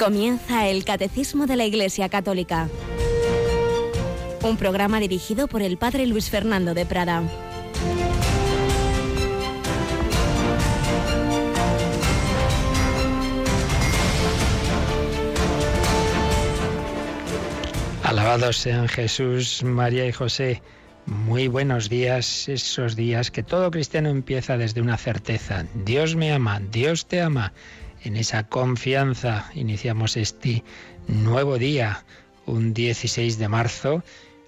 Comienza el Catecismo de la Iglesia Católica. Un programa dirigido por el Padre Luis Fernando de Prada. Alabados sean Jesús, María y José. Muy buenos días, esos días que todo cristiano empieza desde una certeza. Dios me ama, Dios te ama. En esa confianza iniciamos este nuevo día, un 16 de marzo,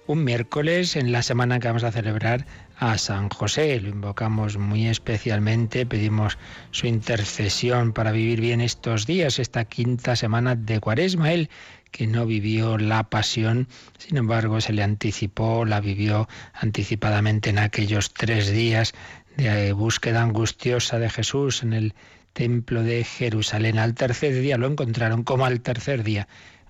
un miércoles en la semana que vamos a celebrar a San José. Lo invocamos muy especialmente, pedimos su intercesión para vivir bien estos días, esta quinta semana de Cuaresma. Él que no vivió la pasión, sin embargo se le anticipó, la vivió anticipadamente en aquellos tres días de búsqueda angustiosa de Jesús en el templo de Jerusalén. Al tercer día lo encontraron como al tercer día.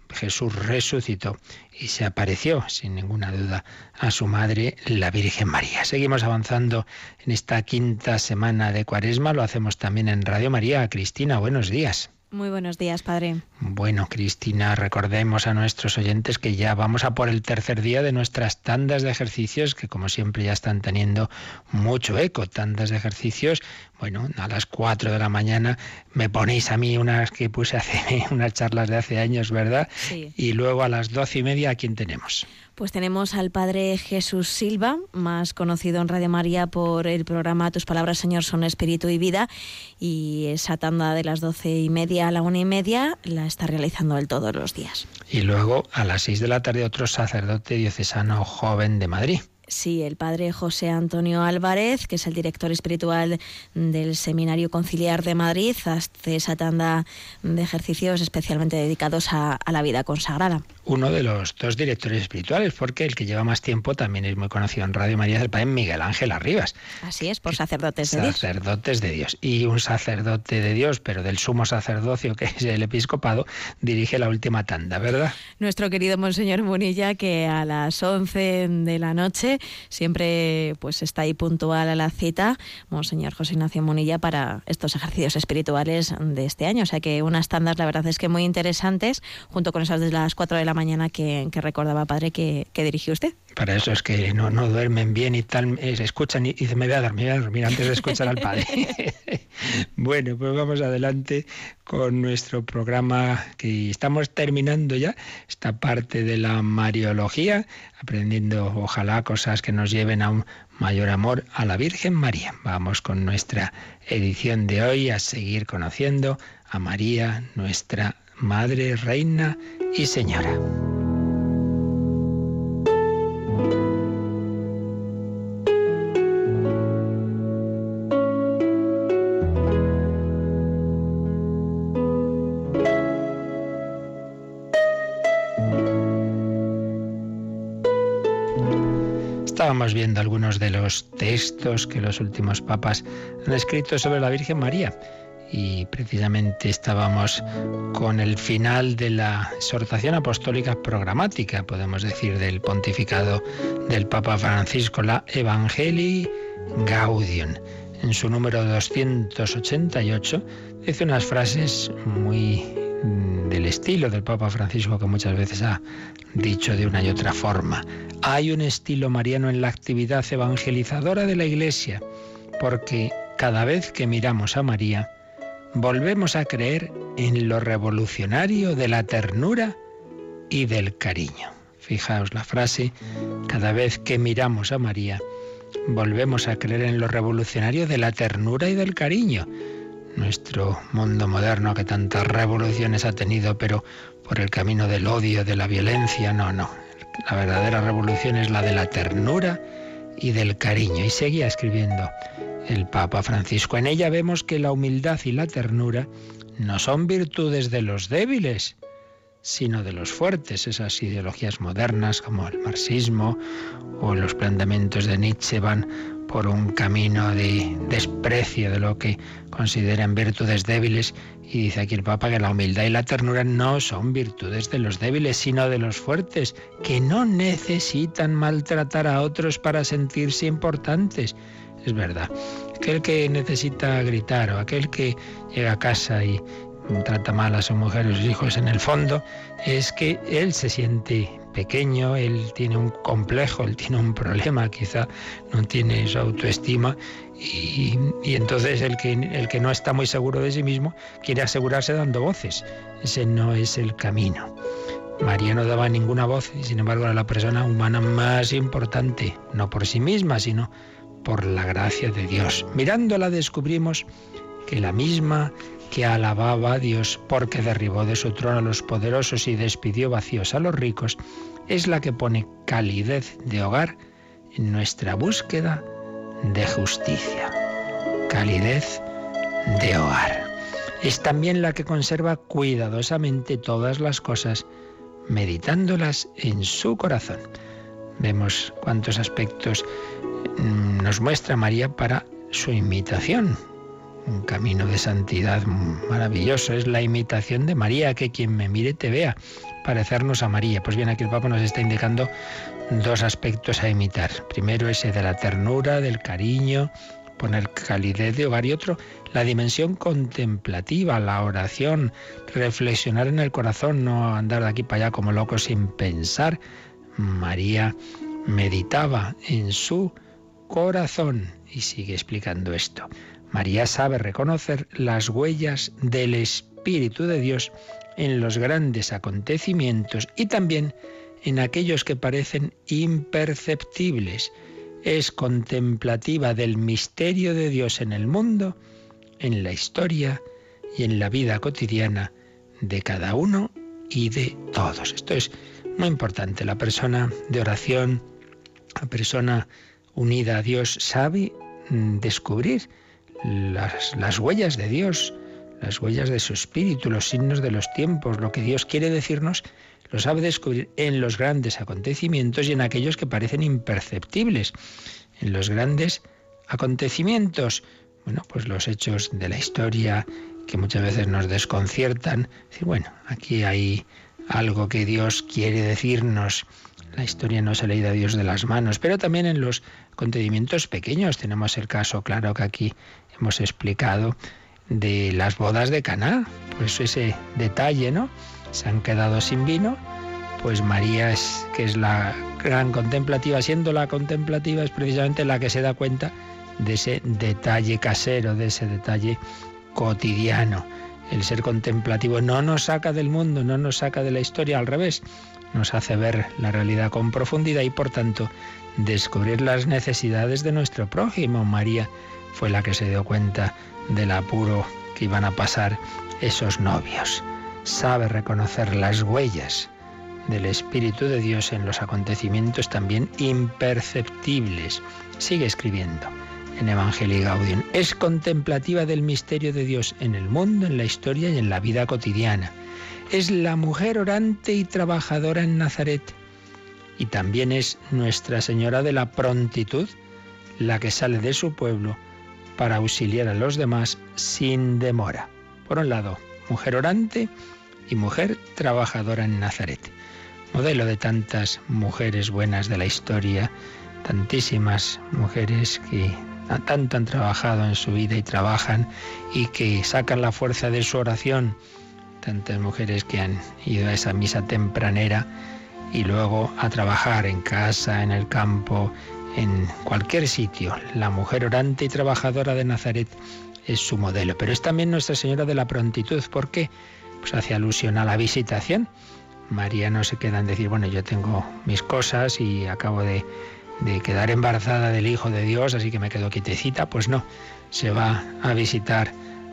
Jesús resucitó y se apareció, sin ninguna duda, a su madre, la Virgen María. Seguimos avanzando en esta quinta semana de Cuaresma. Lo hacemos también en Radio María. Cristina, buenos días. Muy buenos días, padre. Bueno, Cristina, recordemos a nuestros oyentes que ya vamos a por el tercer día de nuestras tandas de ejercicios, que como siempre ya están teniendo mucho eco. Tandas de ejercicios, bueno, a las 4 de la mañana me ponéis a mí unas que puse hace unas charlas de hace años, ¿verdad? Sí. Y luego a las doce y media, ¿a quién tenemos? Pues tenemos al padre Jesús Silva, más conocido en Radio María por el programa Tus palabras, Señor, son espíritu y vida. Y esa tanda de las doce y media a la una y media la está realizando él todos los días. Y luego a las seis de la tarde otro sacerdote diocesano joven de Madrid. Sí, el padre José Antonio Álvarez, que es el director espiritual del Seminario Conciliar de Madrid, hace esa tanda de ejercicios especialmente dedicados a, la vida consagrada. Uno de los dos directores espirituales, porque el que lleva más tiempo también es muy conocido en Radio María, es el padre Miguel Ángel Arribas. Así es, por sacerdotes de Dios. Sacerdotes de Dios. Y un sacerdote de Dios, pero del sumo sacerdocio, que es el episcopado, dirige la última tanda, ¿verdad? Nuestro querido Monseñor Munilla, que a las 11 de la noche siempre pues está ahí puntual a la cita, Monseñor José Ignacio Munilla, para estos ejercicios espirituales de este año. O sea que unas tandas, la verdad es que muy interesantes, junto con esas de las 4 de la mañana que, recordaba, padre, que, que dirigió usted. Para eso es que no, no duermen bien y tal, se escuchan y dicen, me voy a dormir, me voy a dormir antes de escuchar al padre. bueno, pues vamos adelante con nuestro programa que estamos terminando ya, esta parte de la Mariología, aprendiendo ojalá cosas que nos lleven a un mayor amor a la Virgen María. Vamos con nuestra edición de hoy a seguir conociendo a María, nuestra Madre, Reina y Señora. Estábamos viendo algunos de los textos que los últimos papas han escrito sobre la Virgen María y precisamente estábamos con el final de la exhortación apostólica programática, podemos decir, del pontificado del Papa Francisco, la Evangelii Gaudium. En su número 288 dice unas frases muy mm, del estilo del Papa Francisco que muchas veces ha dicho de una y otra forma. Hay un estilo mariano en la actividad evangelizadora de la Iglesia, porque cada vez que miramos a María, volvemos a creer en lo revolucionario de la ternura y del cariño. Fijaos la frase, cada vez que miramos a María, volvemos a creer en lo revolucionario de la ternura y del cariño. Nuestro mundo moderno que tantas revoluciones ha tenido, pero por el camino del odio, de la violencia, no, no. La verdadera revolución es la de la ternura y del cariño. Y seguía escribiendo el Papa Francisco. En ella vemos que la humildad y la ternura no son virtudes de los débiles, sino de los fuertes. Esas ideologías modernas como el marxismo o los planteamientos de Nietzsche van por un camino de desprecio de lo que consideran virtudes débiles y dice aquí el Papa que la humildad y la ternura no son virtudes de los débiles, sino de los fuertes, que no necesitan maltratar a otros para sentirse importantes es verdad. Aquel que necesita gritar o aquel que llega a casa y trata mal a su mujer y sus hijos en el fondo es que él se siente pequeño, él tiene un complejo, él tiene un problema, quizá no tiene su autoestima y, entonces el que, el que no está muy seguro de sí mismo quiere asegurarse dando voces. Ese no es el camino. María no daba ninguna voz y sin embargo era la persona humana más importante, no por sí misma, sino por la gracia de Dios. Mirándola descubrimos que la misma que alababa a Dios porque derribó de su trono a los poderosos y despidió vacíos a los ricos, es la que pone calidez de hogar en nuestra búsqueda de justicia. Calidez de hogar. Es también la que conserva cuidadosamente todas las cosas, meditándolas en su corazón. Vemos cuántos aspectos mm, nos muestra María para su imitación un camino de santidad maravilloso. Es la imitación de María, que quien me mire te vea, parecernos a María. Pues bien, aquí el Papa nos está indicando dos aspectos a imitar. Primero ese de la ternura, del cariño, poner calidez de hogar y otro, la dimensión contemplativa, la oración, reflexionar en el corazón, no andar de aquí para allá como locos sin pensar. María meditaba en su corazón y sigue explicando esto. María sabe reconocer las huellas del Espíritu de Dios en los grandes acontecimientos y también en aquellos que parecen imperceptibles. Es contemplativa del misterio de Dios en el mundo, en la historia y en la vida cotidiana de cada uno y de todos. Esto es muy importante. La persona de oración, la persona unida a Dios, sabe mm, descubrir las, huellas de Dios, las huellas de su espíritu, los signos de los tiempos, lo que Dios quiere decirnos, lo sabe descubrir en los grandes acontecimientos y en aquellos que parecen imperceptibles. En los grandes acontecimientos, bueno, pues los hechos de la historia que muchas veces nos desconciertan. Decir, bueno, aquí hay algo que Dios quiere decirnos. La historia no se le ha a Dios de las manos, pero también en los acontecimientos pequeños. Tenemos el caso claro que aquí hemos explicado de las bodas de Caná, pues ese detalle, ¿no? Se han quedado sin vino, pues María es que es la gran contemplativa, siendo la contemplativa es precisamente la que se da cuenta de ese detalle casero, de ese detalle cotidiano. El ser contemplativo no nos saca del mundo, no nos saca de la historia, al revés, nos hace ver la realidad con profundidad y por tanto descubrir las necesidades de nuestro prójimo. María fue la que se dio cuenta del apuro que iban a pasar esos novios. Sabe reconocer las huellas del Espíritu de Dios en los acontecimientos también imperceptibles. Sigue escribiendo en Evangelii Gaudium. Es contemplativa del misterio de Dios en el mundo, en la historia y en la vida cotidiana. Es la mujer orante y trabajadora en Nazaret. Y también es Nuestra Señora de la Prontitud, la que sale de su pueblo para auxiliar a los demás sin demora. Por un lado, mujer orante y mujer trabajadora en Nazaret. Modelo de tantas mujeres buenas de la historia, tantísimas mujeres que tanto han trabajado en su vida y trabajan y que sacan la fuerza de su oración. Tantas mujeres que han ido a esa misa tempranera y luego a trabajar en casa, en el campo, en cualquier sitio. La mujer orante y trabajadora de Nazaret es su modelo, pero es también Nuestra Señora de la Prontitud. ¿Por qué? Pues hace alusión a la visitación. María no se queda en decir, bueno, yo tengo mis cosas y acabo de, de quedar embarazada del Hijo de Dios, así que me quedo quietecita. Pues no, se va a visitar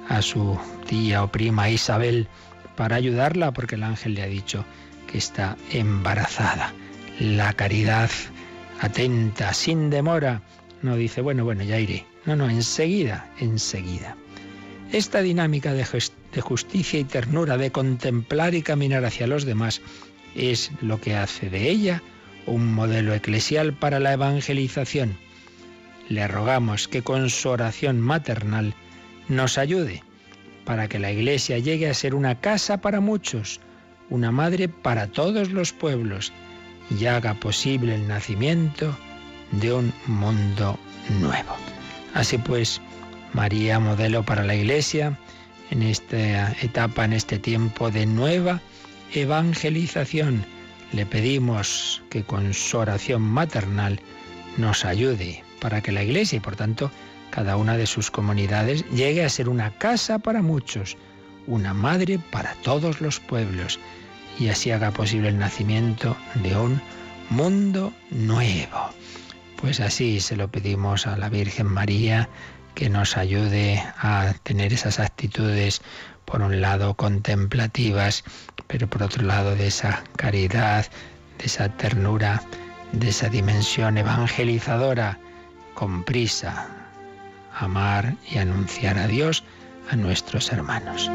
a su tía o prima Isabel para ayudarla porque el ángel le ha dicho que está embarazada. La caridad atenta, sin demora. No dice, bueno, bueno, ya iré. No, no, enseguida, enseguida. Esta dinámica de, justicia y ternura, de contemplar y caminar hacia los demás, es lo que hace de ella un modelo eclesial para la evangelización. Le rogamos que con su oración maternal nos ayude para que la Iglesia llegue a ser una casa para muchos, una madre para todos los pueblos, y haga posible el nacimiento de un mundo nuevo. Así pues, María, modelo para la Iglesia, en esta etapa, en este tiempo de nueva evangelización. Le pedimos que con su oración maternal nos ayude para que la Iglesia y por tanto cada una de sus comunidades llegue a ser una casa para muchos, una madre para todos los pueblos y así haga posible el nacimiento de un mundo nuevo. Pues así se lo pedimos a la Virgen María que nos ayude a tener esas actitudes, por un lado, contemplativas, pero por otro lado, de esa caridad, de esa ternura, de esa dimensión evangelizadora, con prisa, amar y anunciar a Dios a nuestros hermanos.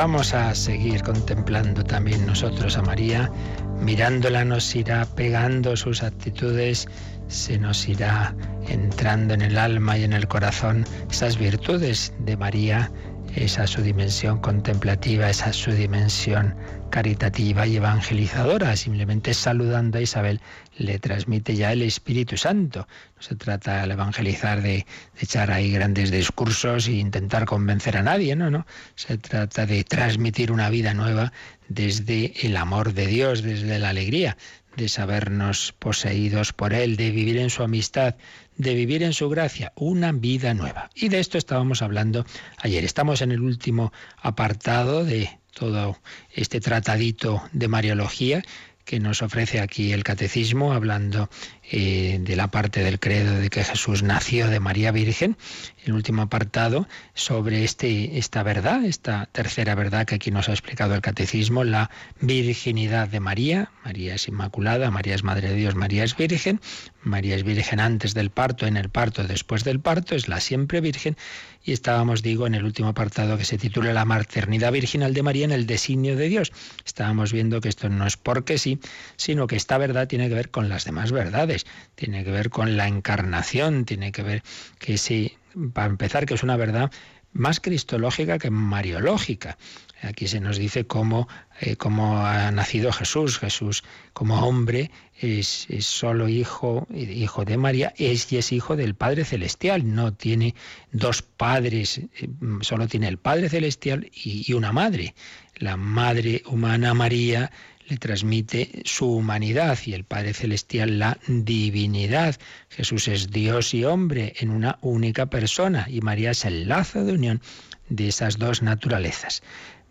Vamos a seguir contemplando también nosotros a María. Mirándola nos irá pegando sus actitudes, se nos irá entrando en el alma y en el corazón esas virtudes de María, esa su dimensión contemplativa, esa su dimensión caritativa y evangelizadora. Simplemente saludando a Isabel le transmite ya el Espíritu Santo. No se trata al evangelizar de, echar ahí grandes discursos e intentar convencer a nadie, no, no. Se trata de transmitir una vida nueva desde el amor de Dios, desde la alegría de sabernos poseídos por Él, de vivir en su amistad, de vivir en su gracia, una vida nueva. Y de esto estábamos hablando ayer. Estamos en el último apartado de todo este tratadito de Mariología que nos ofrece aquí el catecismo, hablando eh, de la parte del credo de que Jesús nació de María Virgen, el último apartado sobre este, esta verdad, esta tercera verdad que aquí nos ha explicado el catecismo, la virginidad de María. María es inmaculada, María es Madre de Dios, María es Virgen, María es Virgen antes del parto, en el parto, después del parto, es la siempre Virgen. Y estábamos, digo, en el último apartado que se titula La maternidad virginal de María en el designio de Dios. Estábamos viendo que esto no es porque sí, sino que esta verdad tiene que ver con las demás verdades tiene que ver con la encarnación, tiene que ver que sí, para empezar, que es una verdad más cristológica que mariológica. Aquí se nos dice cómo, eh, cómo ha nacido Jesús. Jesús como hombre es, solo hijo, hijo de María es, y es hijo del Padre Celestial. No tiene dos padres, eh, solo tiene el Padre Celestial y una madre. La madre humana María le transmite su humanidad y el Padre Celestial la divinidad. Jesús es Dios y hombre en una única persona y María es el lazo de unión de esas dos naturalezas.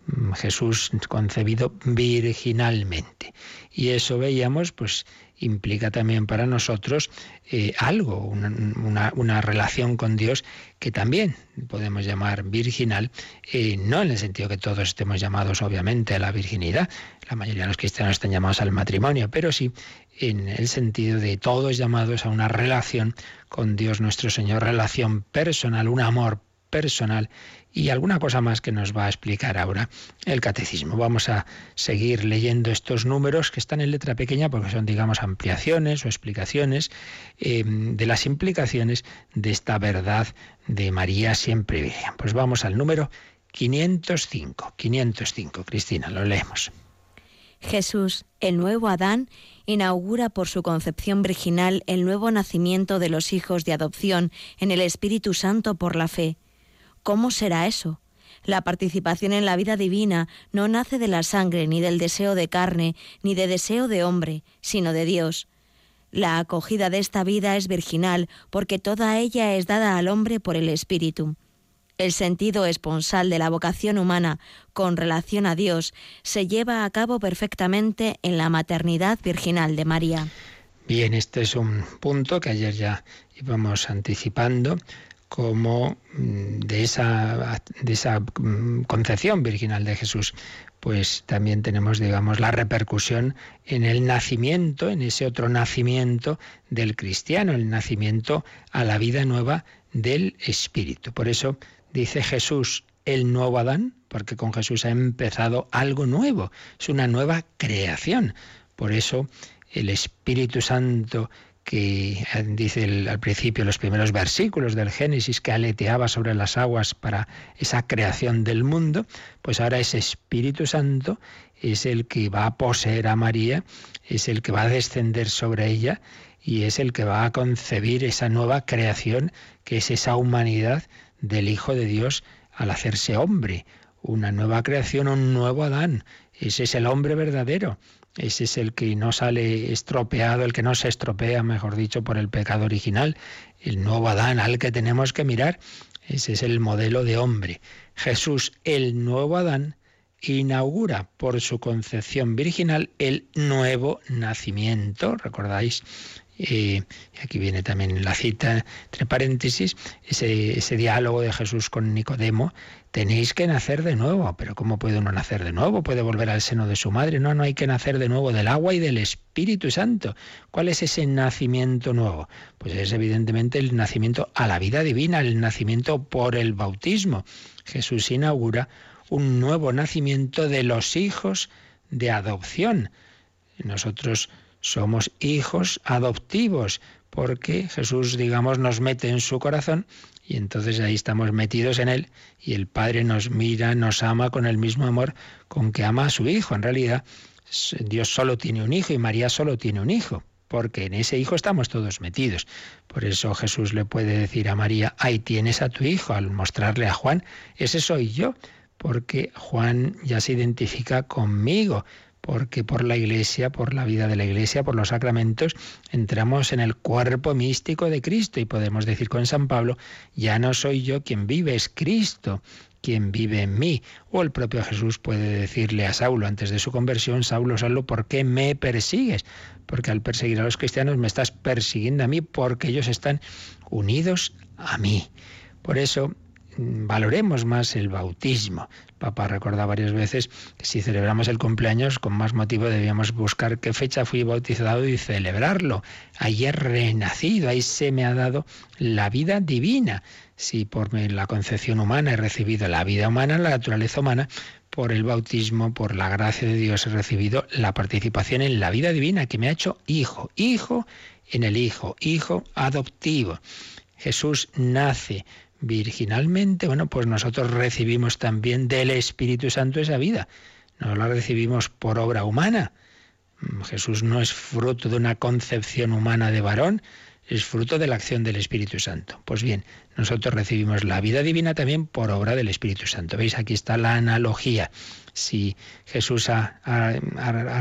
Mm, Jesús concebido virginalmente. Y eso veíamos, pues implica también para nosotros eh, algo, una, relación con Dios que también podemos llamar virginal, eh, no en el sentido que todos estemos llamados obviamente a la virginidad, la mayoría de los cristianos están llamados al matrimonio, pero sí en el sentido de todos llamados a una relación con Dios nuestro Señor, relación personal, un amor personal y alguna cosa más que nos va a explicar ahora el catecismo. Vamos a seguir leyendo estos números que están en letra pequeña porque son, digamos, ampliaciones o explicaciones eh, de las implicaciones de esta verdad de María siempre Virgen. Pues vamos al número 505. 505, Cristina, lo leemos. Jesús, el nuevo Adán, inaugura por su concepción virginal el nuevo nacimiento de los hijos de adopción en el Espíritu Santo por la fe. ¿Cómo será eso? La participación en la vida divina no nace de la sangre, ni del deseo de carne, ni de deseo de hombre, sino de Dios. La acogida de esta vida es virginal, porque toda ella es dada al hombre por el Espíritu. El sentido esponsal de la vocación humana con relación a Dios se lleva a cabo perfectamente en la maternidad virginal de María. Bien, este es un punto que ayer ya íbamos anticipando como mm, de esa, de esa mm, concepción virginal de Jesús, pues también tenemos, digamos, la repercusión en el nacimiento, en ese otro nacimiento del cristiano, el nacimiento a la vida nueva del Espíritu. Por eso dice Jesús, el nuevo Adán, porque con Jesús ha empezado algo nuevo, es una nueva creación. Por eso el Espíritu Santo que eh, dice al principio los primeros versículos del Génesis que aleteaba sobre las aguas para esa creación del mundo, pues ahora ese Espíritu Santo es el que va a poseer a María, es el que va a descender sobre ella y es el que va a concebir esa nueva creación que es esa humanidad del Hijo de Dios al hacerse hombre, una nueva creación, un nuevo Adán. Ese es el hombre verdadero ese es el que no sale estropeado, el que no se estropea, mejor dicho, por el pecado original, el nuevo Adán al que tenemos que mirar. Ese es el modelo de hombre. Jesús, el nuevo Adán, inaugura por su concepción virginal el nuevo nacimiento. ¿Recordáis y aquí viene también la cita, entre paréntesis, ese, ese diálogo de Jesús con Nicodemo, tenéis que nacer de nuevo. Pero ¿cómo puede uno nacer de nuevo? ¿Puede volver al seno de su madre? No, no hay que nacer de nuevo del agua y del Espíritu Santo. ¿Cuál es ese nacimiento nuevo? Pues es evidentemente el nacimiento a la vida divina, el nacimiento por el bautismo. Jesús inaugura un nuevo nacimiento de los hijos de adopción. Nosotros somos hijos adoptivos, porque Jesús, digamos, nos mete en su corazón y entonces ahí estamos metidos en él y el Padre nos mira, nos ama con el mismo amor con que ama a su Hijo. En realidad, Dios solo tiene un hijo y María solo tiene un hijo, porque en ese hijo estamos todos metidos. Por eso Jesús le puede decir a María, ahí tienes a tu hijo, al mostrarle a Juan, ese soy yo, porque Juan ya se identifica conmigo porque por la Iglesia, por la vida de la Iglesia, por los sacramentos, entramos en el cuerpo místico de Cristo y podemos decir con San Pablo, ya no soy yo quien vive, es Cristo quien vive en mí. O el propio Jesús puede decirle a Saulo antes de su conversión, Saulo, Saulo, ¿por qué me persigues? Porque al perseguir a los cristianos me estás persiguiendo a mí porque ellos están unidos a mí. Por eso valoremos más el bautismo. Papá recuerda varias veces que si celebramos el cumpleaños, con más motivo debíamos buscar qué fecha fui bautizado y celebrarlo. Ayer renacido, ahí se me ha dado la vida divina. Si por la concepción humana he recibido la vida humana, la naturaleza humana, por el bautismo, por la gracia de Dios he recibido la participación en la vida divina que me ha hecho hijo, hijo en el hijo, hijo adoptivo. Jesús nace virginalmente, bueno, pues nosotros recibimos también del Espíritu Santo esa vida. No la recibimos por obra humana. Mm, Jesús no es fruto de una concepción humana de varón, es fruto de la acción del Espíritu Santo. Pues bien, nosotros recibimos la vida divina también por obra del Espíritu Santo. ¿Veis? Aquí está la analogía. Si Jesús ha,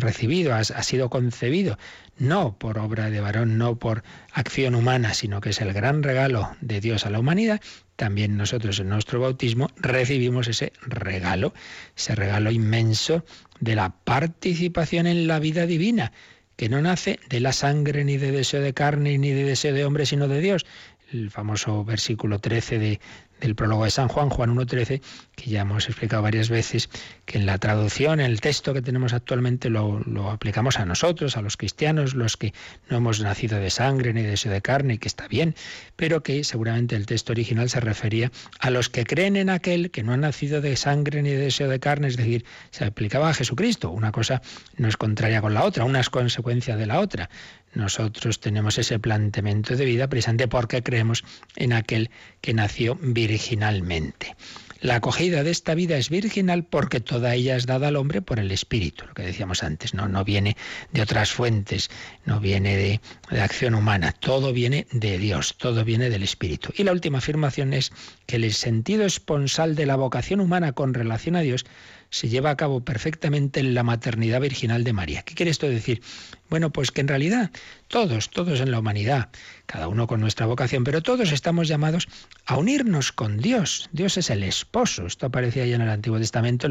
recibido, ha, sido concebido, no por obra de varón, no por acción humana, sino que es el gran regalo de Dios a la humanidad, también nosotros en nuestro bautismo recibimos ese regalo, ese regalo inmenso de la participación en la vida divina, que no nace de la sangre, ni de deseo de carne, ni de deseo de hombre, sino de Dios. El famoso versículo 13 de, del prólogo de San Juan, Juan 1.13, que ya hemos explicado varias veces, que en la traducción, en el texto que tenemos actualmente, lo, lo, aplicamos a nosotros, a los cristianos, los que no hemos nacido de sangre ni de deseo de carne, que está bien, pero que seguramente el texto original se refería a los que creen en aquel que no ha nacido de sangre ni de deseo de carne, es decir, se aplicaba a Jesucristo. Una cosa no es contraria con la otra, una es consecuencia de la otra. Nosotros tenemos ese planteamiento de vida precisamente porque creemos en aquel que nació virginalmente. La acogida de esta vida es virginal porque toda ella es dada al hombre por el Espíritu, lo que decíamos antes, no, no viene de otras fuentes, no viene de, de acción humana, todo viene de Dios, todo viene del Espíritu. Y la última afirmación es que el sentido esponsal de la vocación humana con relación a Dios se lleva a cabo perfectamente en la maternidad virginal de María. ¿Qué quiere esto decir? Bueno, pues que en realidad todos, todos en la humanidad, cada uno con nuestra vocación, pero todos estamos llamados a unirnos con Dios. Dios es el esposo. Esto aparecía ya en el Antiguo Testamento,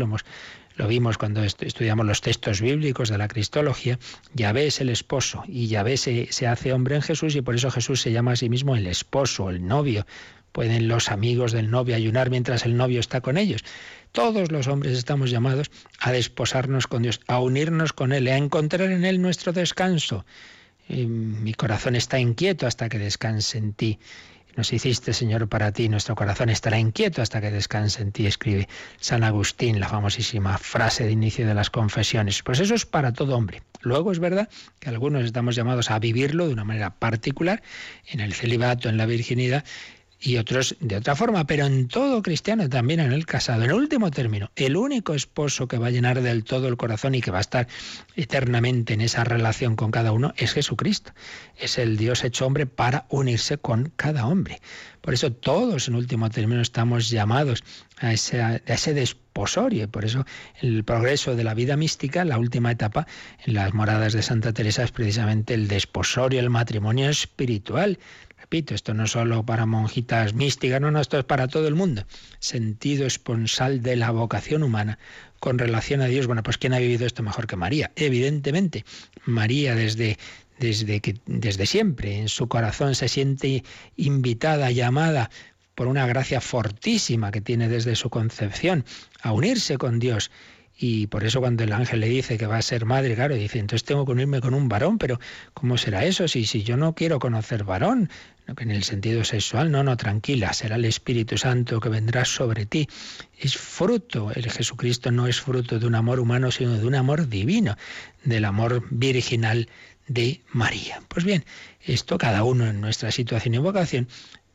lo vimos cuando estudiamos los textos bíblicos de la Cristología, Yahvé es el esposo y Yahvé se, se hace hombre en Jesús y por eso Jesús se llama a sí mismo el esposo, el novio. Pueden los amigos del novio ayunar mientras el novio está con ellos. Todos los hombres estamos llamados a desposarnos con Dios, a unirnos con Él, a encontrar en Él nuestro descanso. mi corazón está inquieto hasta que descanse en ti. Nos hiciste, Señor, para ti, nuestro corazón estará inquieto hasta que descanse en ti, escribe San Agustín, la famosísima frase de inicio de las confesiones. Pues eso es para todo hombre. Luego es verdad que algunos estamos llamados a vivirlo de una manera particular, en el celibato, en la virginidad, y otros de otra forma, pero en todo cristiano, también en el casado. En último término, el único esposo que va a llenar del todo el corazón y que va a estar eternamente en esa relación con cada uno es Jesucristo. Es el Dios hecho hombre para unirse con cada hombre. Por eso todos, en último término, estamos llamados a ese, a ese desposorio. Por eso el progreso de la vida mística, la última etapa en las moradas de Santa Teresa es precisamente el desposorio, el matrimonio espiritual Repito, esto no es solo para monjitas místicas, no, no, esto es para todo el mundo. Sentido esponsal de la vocación humana con relación a Dios. Bueno, pues ¿quién ha vivido esto mejor que María? Evidentemente, María desde, desde, desde siempre en su corazón se siente invitada, llamada por una gracia fortísima que tiene desde su concepción a unirse con Dios y por eso cuando el ángel le dice que va a ser madre, claro, dice, entonces tengo que unirme con un varón, pero ¿cómo será eso? Si, si yo no quiero conocer varón, en el sentido sexual, no, no, tranquila, será el Espíritu Santo que vendrá sobre ti. Es fruto, el Jesucristo no es fruto de un amor humano, sino de un amor divino, del amor virginal de María. Pues bien, esto cada uno en nuestra situación y vocación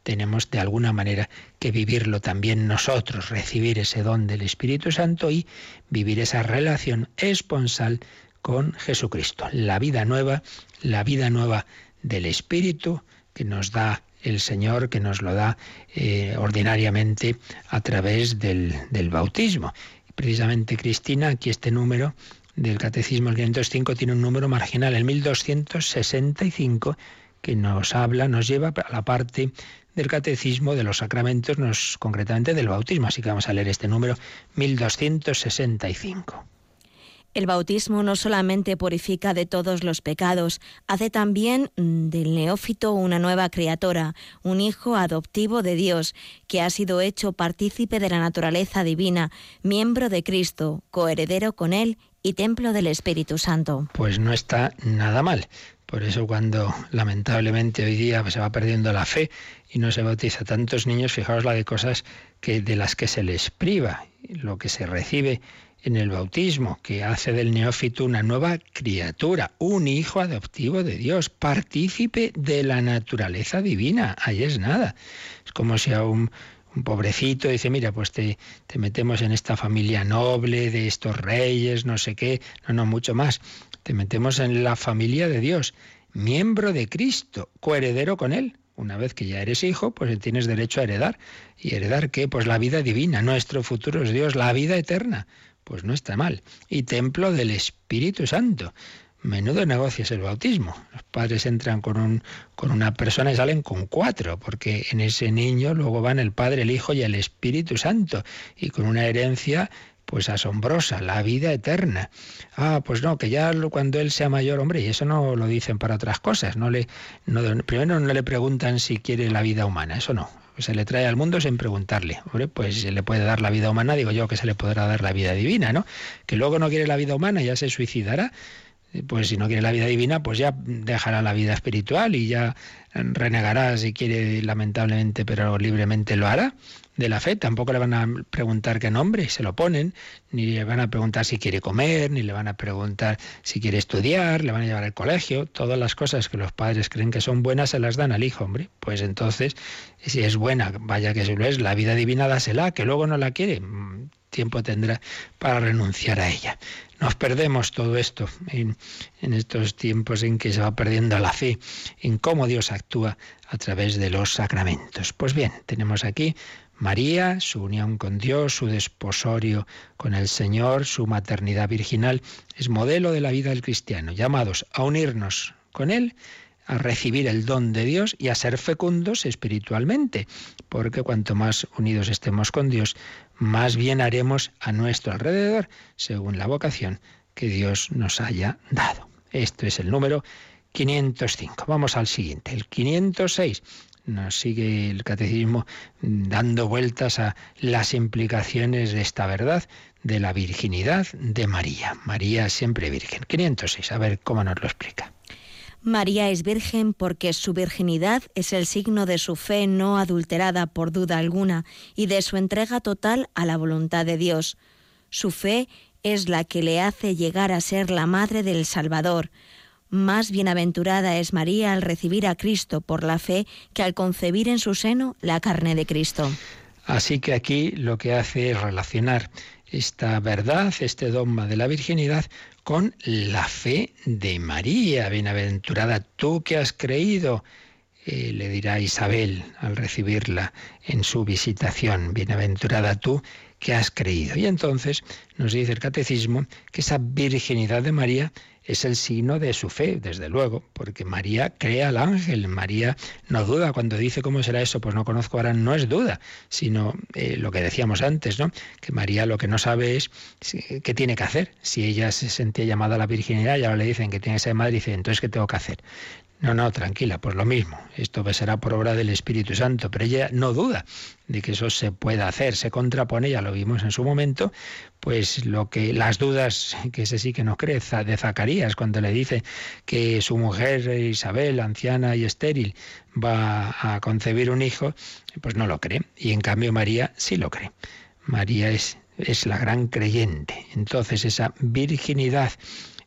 tenemos de alguna manera que vivirlo también nosotros, recibir ese don del Espíritu Santo y vivir esa relación esponsal con Jesucristo. La vida nueva, la vida nueva del Espíritu que nos da el Señor, que nos lo da eh, ordinariamente a través del, del bautismo. Precisamente, Cristina, aquí este número del Catecismo, el 505, tiene un número marginal, el 1265, que nos habla, nos lleva a la parte del catecismo de los sacramentos, nos, concretamente del bautismo. Así que vamos a leer este número 1265. El bautismo no solamente purifica de todos los pecados, hace también mm, del neófito una nueva criatura, un hijo adoptivo de Dios, que ha sido hecho partícipe de la naturaleza divina, miembro de Cristo, coheredero con Él y templo del Espíritu Santo. Pues no está nada mal. Por eso cuando lamentablemente hoy día se va perdiendo la fe y no se bautiza tantos niños, fijaos la de cosas que de las que se les priva, lo que se recibe en el bautismo, que hace del neófito una nueva criatura, un hijo adoptivo de Dios, partícipe de la naturaleza divina. Ahí es nada. Es como si a un, pobrecito dice, mira, pues te, te metemos en esta familia noble de estos reyes, no sé qué, no, no, mucho más te metemos en la familia de Dios, miembro de Cristo, coheredero con Él. Una vez que ya eres hijo, pues tienes derecho a heredar. ¿Y heredar qué? Pues la vida divina, nuestro futuro es Dios, la vida eterna. Pues no está mal. Y templo del Espíritu Santo. Menudo negocio es el bautismo. Los padres entran con, un, con una persona y salen con cuatro, porque en ese niño luego van el Padre, el Hijo y el Espíritu Santo, y con una herencia pues asombrosa, la vida eterna. Ah, pues no, que ya cuando él sea mayor, hombre, y eso no lo dicen para otras cosas, no le no, primero no le preguntan si quiere la vida humana, eso no. Se le trae al mundo sin preguntarle. Hombre, pues se le puede dar la vida humana, digo yo que se le podrá dar la vida divina, ¿no? Que luego no quiere la vida humana, ya se suicidará. pues si no quiere la vida divina, pues ya dejará la vida espiritual y ya renegará si quiere lamentablemente, pero libremente lo hará de la fe. Tampoco le van a preguntar qué nombre, se lo ponen, ni le van a preguntar si quiere comer, ni le van a preguntar si quiere estudiar, le van a llevar al colegio. Todas las cosas que los padres creen que son buenas se las dan al hijo, hombre. Pues entonces, si es buena, vaya que si lo es, la vida divina dásela, que luego no la quiere. Mm, tiempo tendrá para renunciar a ella. Nos perdemos todo esto en, en, estos tiempos en que se va perdiendo la fe, en cómo Dios actúa a través de los sacramentos. Pues bien, tenemos aquí María, su unión con Dios, su desposorio con el Señor, su maternidad virginal, es modelo de la vida del cristiano, llamados a unirnos con Él, a recibir el don de Dios y a ser fecundos espiritualmente, porque cuanto más unidos estemos con Dios, más bien haremos a nuestro alrededor, según la vocación que Dios nos haya dado. Esto es el número 505. Vamos al siguiente, el 506 nos sigue el catecismo dando vueltas a las implicaciones de esta verdad de la virginidad de María. María siempre virgen. 506, a ver cómo nos lo explica. María es virgen porque su virginidad es el signo de su fe no adulterada por duda alguna y de su entrega total a la voluntad de Dios. Su fe es la que le hace llegar a ser la madre del Salvador, más bienaventurada es María al recibir a Cristo por la fe que al concebir en su seno la carne de Cristo. Así que aquí lo que hace es relacionar esta verdad, este dogma de la virginidad, con la fe de María. Bienaventurada tú que has creído, eh, le dirá Isabel al recibirla en su visitación. Bienaventurada tú que has creído. Y entonces nos dice el catecismo que esa virginidad de María es el signo de su fe, desde luego, porque María cree al ángel, María no duda cuando dice cómo será eso, pues no conozco ahora, no es duda, sino eh, lo que decíamos antes, ¿no? Que María lo que no sabe es qué tiene que hacer. Si ella se sentía llamada a la virginidad y ahora le dicen que tiene que ser madre, dice, entonces ¿qué tengo que hacer? No, no, tranquila, pues lo mismo. Esto será por obra del Espíritu Santo, pero ella no duda de que eso se pueda hacer, se contrapone, ya lo vimos en su momento, pues lo que las dudas que ese sí que no cree de Zacarías cuando le dice que su mujer Isabel, anciana y estéril, va a concebir un hijo, pues no lo cree. Y en cambio María sí lo cree. María es, es la gran creyente. Entonces esa virginidad,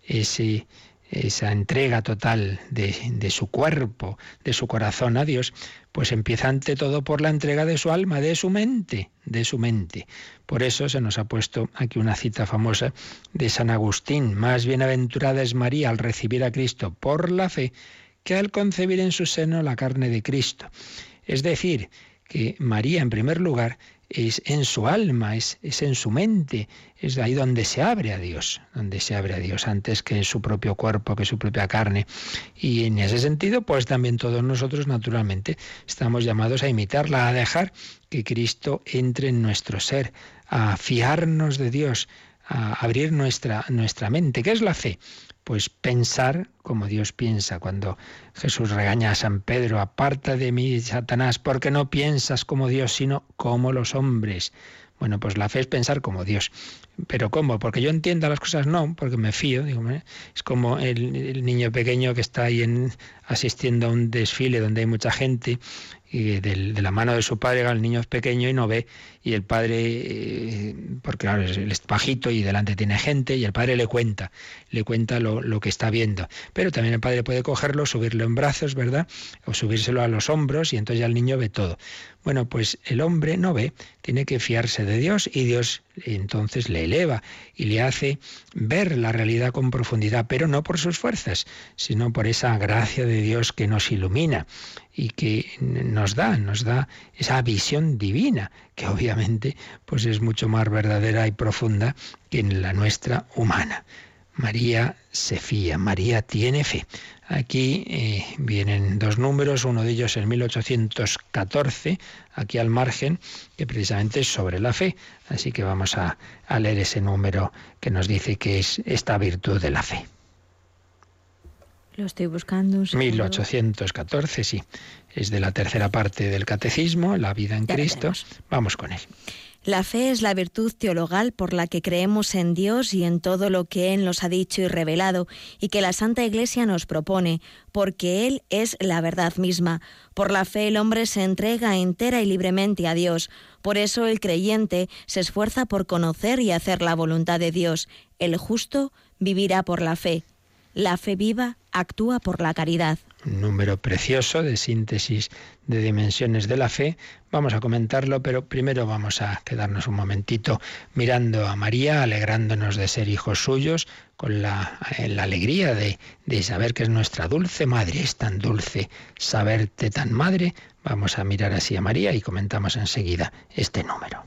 ese esa entrega total de, su cuerpo, de su corazón a Dios, pues empieza ante todo por la entrega de su alma, de su mente, de su mente. Por eso se nos ha puesto aquí una cita famosa de San Agustín, más bienaventurada es María al recibir a Cristo por la fe que al concebir en su seno la carne de Cristo. Es decir, que María, en primer lugar, es en su alma, es, es, en su mente, es ahí donde se abre a Dios, donde se abre a Dios antes que en su propio cuerpo, que su propia carne. Y en ese sentido, pues también todos nosotros naturalmente estamos llamados a imitarla, a dejar que Cristo entre en nuestro ser, a fiarnos de Dios, a abrir nuestra, nuestra mente. ¿Qué es la fe? Pues pensar como Dios piensa. Cuando Jesús regaña a San Pedro, aparta de mí, Satanás, porque no piensas como Dios, sino como los hombres. Bueno, pues la fe es pensar como Dios. ¿Pero cómo? Porque yo entiendo las cosas, no, porque me fío. Digo, es como el, niño pequeño que está ahí en, asistiendo a un desfile donde hay mucha gente y de, la mano de su padre, el niño es pequeño y no ve, y el padre, eh, porque claro, es, bajito y delante tiene gente, y el padre le cuenta, le cuenta lo, lo, que está viendo. Pero también el padre puede cogerlo, subirlo en brazos, ¿verdad? O subírselo a los hombros y entonces ya el niño ve todo. Bueno, pues el hombre no ve, tiene que fiarse de Dios y Dios entonces le eleva y le hace ver la realidad con profundidad, pero no por sus fuerzas, sino por esa gracia de Dios que nos ilumina y que nos da, nos da esa visión divina, que obviamente pues es mucho más verdadera y profunda que en la nuestra humana. María se fía, María tiene fe. Aquí eh, vienen dos números, uno de ellos en 1814, aquí al margen, que precisamente es sobre la fe. Así que vamos a, a leer ese número que nos dice que es esta virtud de la fe. Lo estoy buscando. 1814, sí. Es de la tercera parte del Catecismo, la vida en Cristo. Vamos con él. La fe es la virtud teologal por la que creemos en Dios y en todo lo que Él nos ha dicho y revelado y que la Santa Iglesia nos propone, porque Él es la verdad misma. Por la fe el hombre se entrega entera y libremente a Dios. Por eso el creyente se esfuerza por conocer y hacer la voluntad de Dios. El justo vivirá por la fe. La fe viva actúa por la caridad. Un número precioso de síntesis de dimensiones de la fe. Vamos a comentarlo, pero primero vamos a quedarnos un momentito mirando a María, alegrándonos de ser hijos suyos, con la, alegría de, de saber que es nuestra dulce madre. Es tan dulce saberte tan madre. Vamos a mirar así a María y comentamos enseguida este número.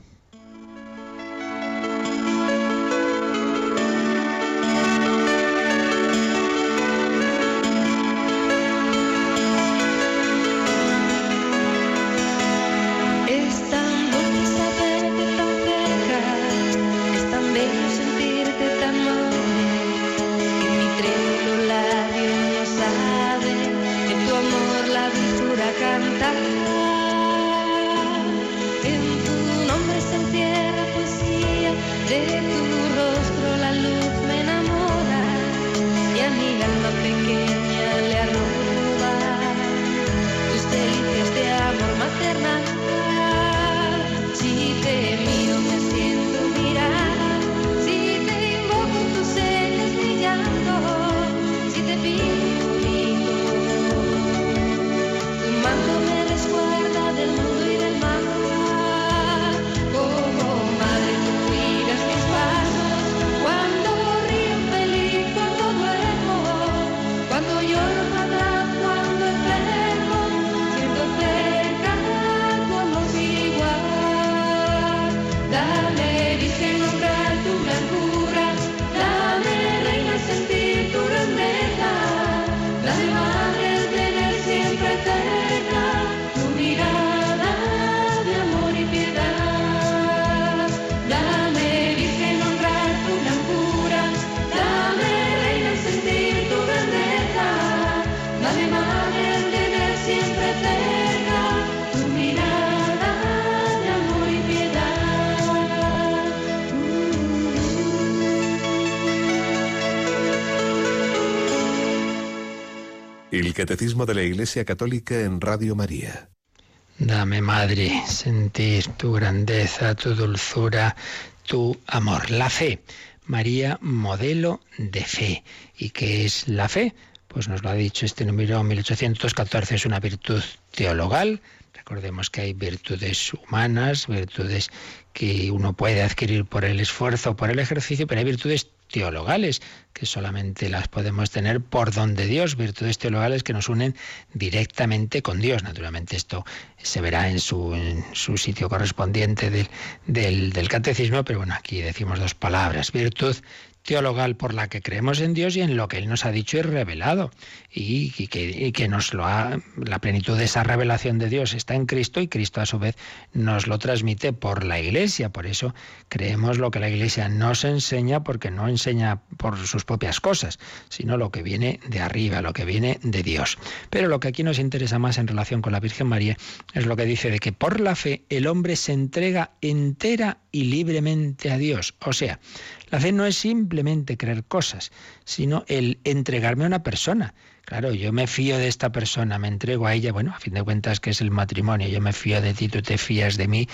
Catecismo de la Iglesia Católica en Radio María. Dame, Madre, sentir tu grandeza, tu dulzura, tu amor. La fe. María, modelo de fe. ¿Y qué es la fe? Pues nos lo ha dicho este número 1814, es una virtud teologal. Recordemos que hay virtudes humanas, virtudes que uno puede adquirir por el esfuerzo, por el ejercicio, pero hay virtudes teologales, que solamente las podemos tener por don de Dios, virtudes teologales que nos unen directamente con Dios. Naturalmente esto se verá en su, en su sitio correspondiente del, del, del catecismo, pero bueno, aquí decimos dos palabras, virtud teologal por la que creemos en Dios y en lo que Él nos ha dicho y revelado. Y, que, que, nos lo ha, la plenitud de esa revelación de Dios está en Cristo y Cristo a su vez nos lo transmite por la Iglesia. Por eso creemos lo que la Iglesia nos enseña, porque no enseña por sus propias cosas, sino lo que viene de arriba, lo que viene de Dios. Pero lo que aquí nos interesa más en relación con la Virgen María es lo que dice de que por la fe el hombre se entrega entera y libremente a Dios. O sea, la fe no es creer cosas, sino el entregarme a una persona. Claro, yo me fío de esta persona, me entrego a ella, bueno, a fin de cuentas que es el matrimonio, yo me fío de ti, tú te fías de mí,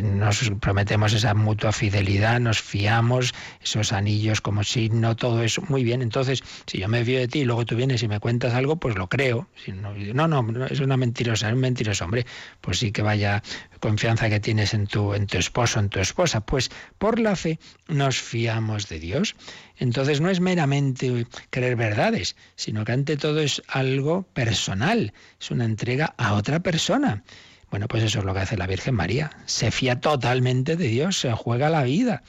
nos prometemos esa mutua fidelidad, nos fiamos, esos anillos como signo, todo eso, muy bien, entonces, si yo me fío de ti y luego tú vienes y me cuentas algo, pues lo creo. Si no, no, no, es una mentirosa, es un mentiroso, hombre, pues sí que vaya confianza que tienes en tu, en tu esposo, en tu esposa, pues por la fe nos fiamos de Dios. Entonces no es meramente creer verdades, sino que ante todo es algo personal, es una entrega a otra persona. Bueno, pues eso es lo que hace la Virgen María. Se fía totalmente de Dios, se juega la vida,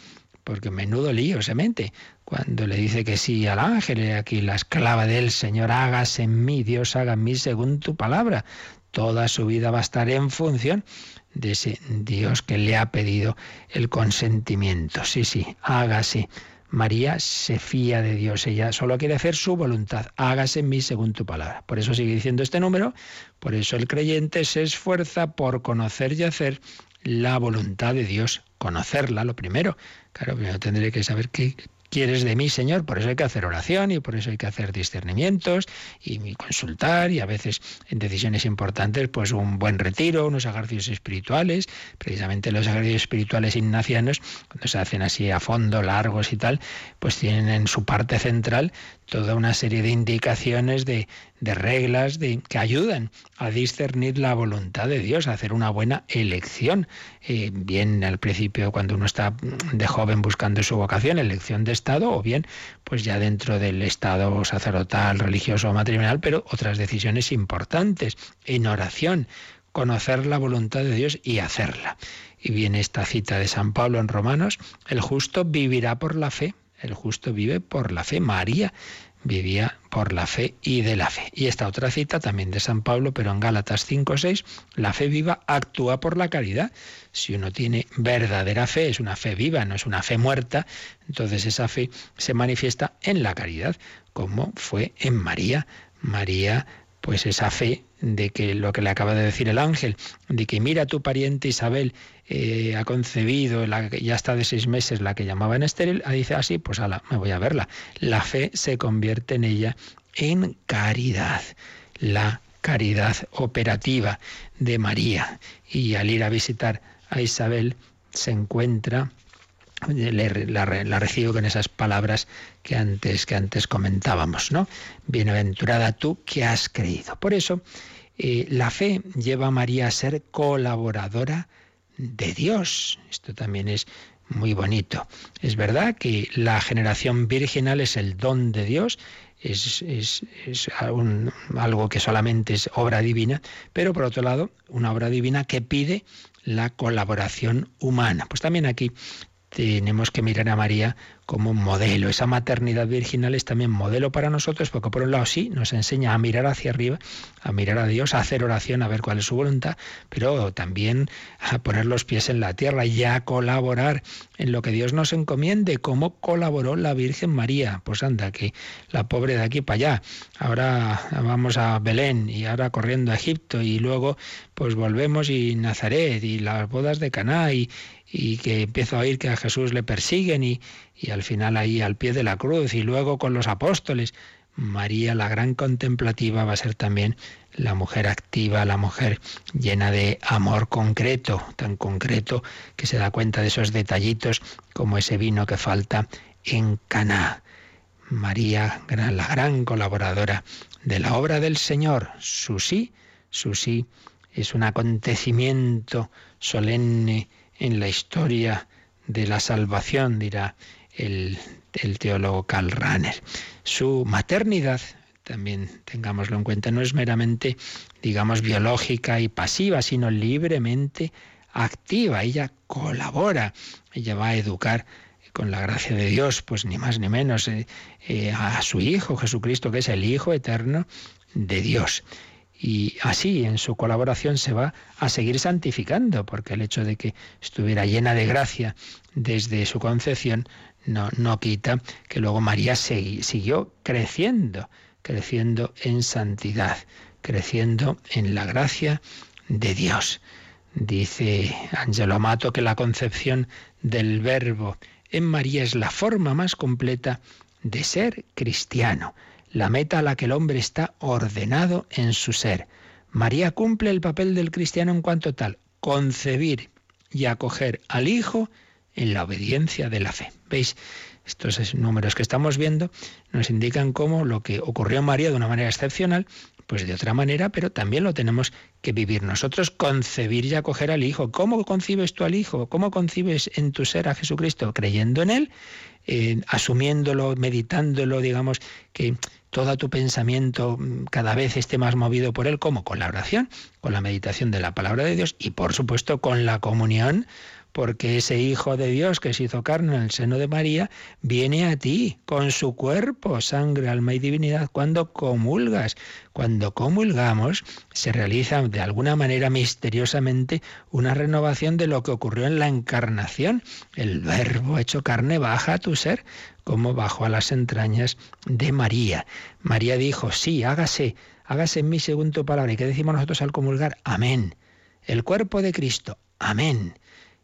porque menudo lío se mente. Cuando le dice que sí al ángel, aquí la esclava del Señor, hágase en mí, Dios haga en mí según tu palabra. Toda su vida va a estar en función de ese Dios que le ha pedido el consentimiento. Sí, sí, hágase. María se fía de Dios, ella solo quiere hacer su voluntad, hágase en mí según tu palabra. Por eso sigue diciendo este número, por eso el creyente se esfuerza por conocer y hacer la voluntad de Dios. conocerla, lo primero. Claro, primero tendré que saber qué, quieres de mí, Señor. Por eso hay que hacer oración y por eso hay que hacer discernimientos y consultar y a veces en decisiones importantes, pues un buen retiro, unos ejercicios espirituales. Precisamente los ejercicios espirituales ignacianos, cuando se hacen así a fondo, largos y tal, pues tienen en su parte central toda una serie de indicaciones, de, de reglas de, que ayudan a discernir la voluntad de Dios, a hacer una buena elección. Eh, bien al principio, cuando uno está de joven buscando su vocación, elección de Estado, o bien pues ya dentro del Estado sacerdotal, religioso o matrimonial, pero otras decisiones importantes, en oración, conocer la voluntad de Dios y hacerla. Y viene esta cita de San Pablo en Romanos, el justo vivirá por la fe el justo vive por la fe. María vivía por la fe y de la fe. Y esta otra cita también de San Pablo, pero en Gálatas 5:6, la fe viva actúa por la caridad. Si uno tiene verdadera fe, es una fe viva, no es una fe muerta, entonces esa fe se manifiesta en la caridad, como fue en María. María pues esa fe de que lo que le acaba de decir el ángel, de que mira tu pariente Isabel eh, ha concebido, la, ya está de seis meses la que llamaban estéril, ah, dice así, ah, pues me voy a verla. La fe se convierte en ella en caridad, la caridad operativa de María. Y al ir a visitar a Isabel se encuentra la, recibo con esas palabras que antes, que antes comentábamos, ¿no? Bienaventurada tú que has creído. Por eso, eh, la fe lleva a María a ser colaboradora de Dios. Esto también es muy bonito. Es verdad que la generación virginal es el don de Dios, es, es, algo que solamente es obra divina, pero por otro lado, una obra divina que pide la colaboración humana. Pues también aquí tenemos que mirar a María como modelo. Esa maternidad virginal es también modelo para nosotros porque por un lado sí nos enseña a mirar hacia arriba, a mirar a Dios, a hacer oración, a ver cuál es su voluntad, pero también a poner los pies en la tierra y a colaborar en lo que Dios nos encomiende, como colaboró la Virgen María. Pues anda, que la pobre de aquí para allá. Ahora vamos a Belén y ahora corriendo a Egipto y luego pues volvemos y Nazaret y las bodas de Caná y, y que empiezo a oír que a Jesús le persiguen y, y al final ahí al pie de la cruz y luego con los apóstoles. María, la gran contemplativa, va a ser también la mujer activa, la mujer llena de amor concreto, tan concreto que se da cuenta de esos detallitos como ese vino que falta en Caná. María, la gran colaboradora de la obra del Señor, su sí, su sí es un acontecimiento solemne en la historia de la salvación, dirá el, teólogo Karl Rahner. Su maternidad, también tengámoslo en cuenta, no es meramente, digamos, biológica y pasiva, sino libremente activa. Ella colabora, ella va a educar con la gracia de Dios, pues ni más ni menos, eh, eh, a su Hijo Jesucristo, que es el Hijo eterno de Dios. Y así en su colaboración se va a seguir santificando, porque el hecho de que estuviera llena de gracia desde su concepción no, no quita que luego María siguió creciendo, creciendo en santidad, creciendo en la gracia de Dios. Dice Angelo Amato que la concepción del verbo en María es la forma más completa de ser cristiano la meta a la que el hombre está ordenado en su ser. María cumple el papel del cristiano en cuanto tal, concebir y acoger al Hijo en la obediencia de la fe. ¿Veis? Estos números que estamos viendo nos indican cómo lo que ocurrió en María de una manera excepcional, pues de otra manera, pero también lo tenemos que vivir nosotros, concebir y acoger al Hijo. ¿Cómo concibes tú al Hijo? ¿Cómo concibes en tu ser a Jesucristo? Creyendo en Él, eh, asumiéndolo, meditándolo, digamos, que todo tu pensamiento mm, cada vez esté más movido por él, como con la oración, con la meditación de la palabra de Dios y por supuesto con la comunión porque ese Hijo de Dios que se hizo carne en el seno de María viene a ti con su cuerpo, sangre, alma y divinidad cuando comulgas. Cuando comulgamos se realiza de alguna manera misteriosamente una renovación de lo que ocurrió en la encarnación. El verbo hecho carne baja a tu ser como bajó a las entrañas de María. María dijo, sí, hágase, hágase en mí según palabra. ¿Y qué decimos nosotros al comulgar? Amén. El cuerpo de Cristo. Amén.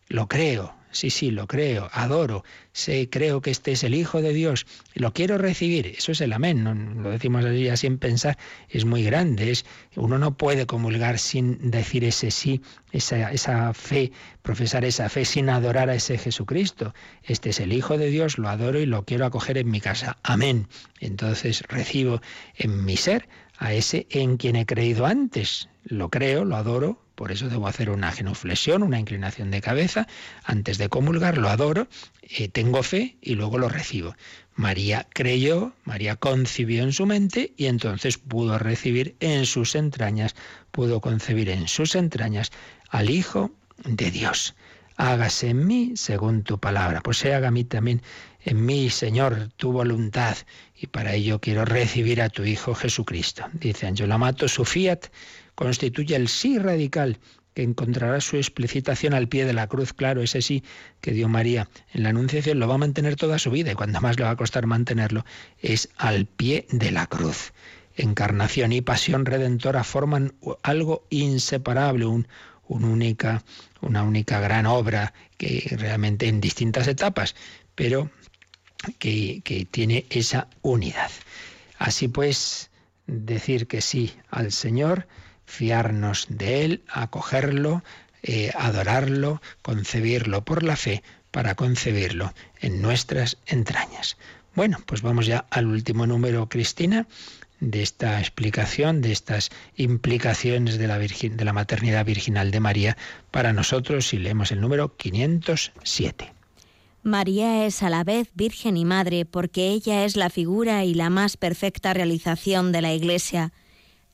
Lo creo, sí, sí, lo creo, adoro, sé, creo que este es el Hijo de Dios, lo quiero recibir, eso es el amén, lo decimos así sin pensar, es muy grande, es, uno no puede comulgar sin decir ese sí, esa, esa fe, profesar esa fe sin adorar a ese Jesucristo. Este es el Hijo de Dios, lo adoro y lo quiero acoger en mi casa, amén. Entonces recibo en mi ser a ese en quien he creído antes, lo creo, lo adoro, por eso debo hacer una genuflexión, una inclinación de cabeza, antes de comulgar, lo adoro, eh, tengo fe y luego lo recibo. María creyó, María concibió en su mente y entonces pudo recibir en sus entrañas, pudo concebir en sus entrañas al Hijo de Dios. Hágase en mí según tu palabra. Pues se haga a mí también en mí, Señor, tu voluntad. Y para ello quiero recibir a tu Hijo Jesucristo. Dice Angelo Mato, su fiat constituye el sí radical que encontrará su explicitación al pie de la cruz. Claro, ese sí que dio María en la Anunciación lo va a mantener toda su vida y cuando más le va a costar mantenerlo es al pie de la cruz. Encarnación y pasión redentora forman algo inseparable, un, una única gran obra que realmente en distintas etapas, pero que, que tiene esa unidad. Así pues, decir que sí al Señor fiarnos de Él, acogerlo, eh, adorarlo, concebirlo por la fe para concebirlo en nuestras entrañas. Bueno, pues vamos ya al último número, Cristina, de esta explicación, de estas implicaciones de la, de la maternidad virginal de María para nosotros y leemos el número 507. María es a la vez Virgen y Madre porque ella es la figura y la más perfecta realización de la Iglesia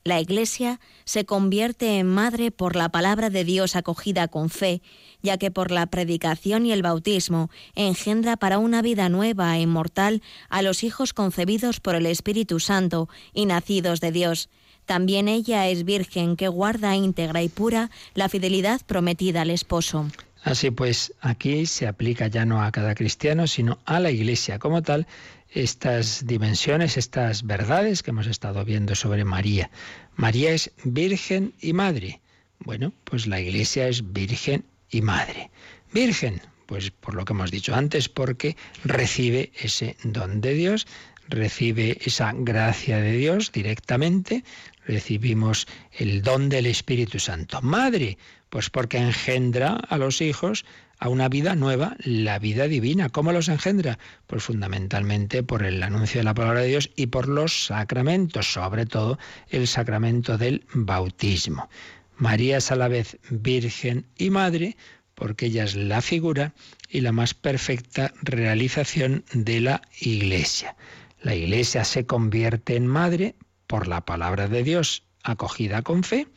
la Iglesia se convierte en madre por la palabra de Dios acogida con fe, ya que por la predicación y el bautismo engendra para una vida nueva e inmortal a los hijos concebidos por el Espíritu Santo y nacidos de Dios. También ella es virgen que guarda íntegra y pura la fidelidad prometida al esposo. Así pues, aquí se aplica ya no a cada cristiano, sino a la Iglesia como tal, estas dimensiones, estas verdades que hemos estado viendo sobre María. María es virgen y madre. Bueno, pues la Iglesia es virgen y madre. Virgen, pues por lo que hemos dicho antes, porque recibe ese don de Dios, recibe esa gracia de Dios directamente, recibimos el don del Espíritu Santo. Madre, pues porque engendra a los hijos a una vida nueva, la vida divina. ¿Cómo los engendra? Pues fundamentalmente por el anuncio de la palabra de Dios y por los sacramentos, sobre todo el sacramento del bautismo. María es a la vez virgen y madre, porque ella es la figura y la más perfecta realización de la Iglesia. La Iglesia se convierte en madre por la palabra de Dios acogida con fe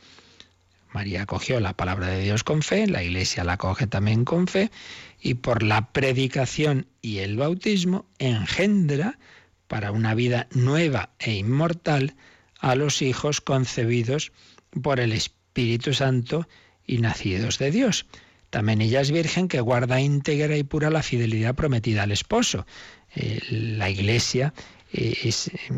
María acogió la palabra de Dios con fe, la Iglesia la acoge también con fe, y por la predicación y el bautismo engendra para una vida nueva e inmortal a los hijos concebidos por el Espíritu Santo y nacidos de Dios. También ella es virgen que guarda íntegra y pura la fidelidad prometida al esposo. Eh, la Iglesia eh,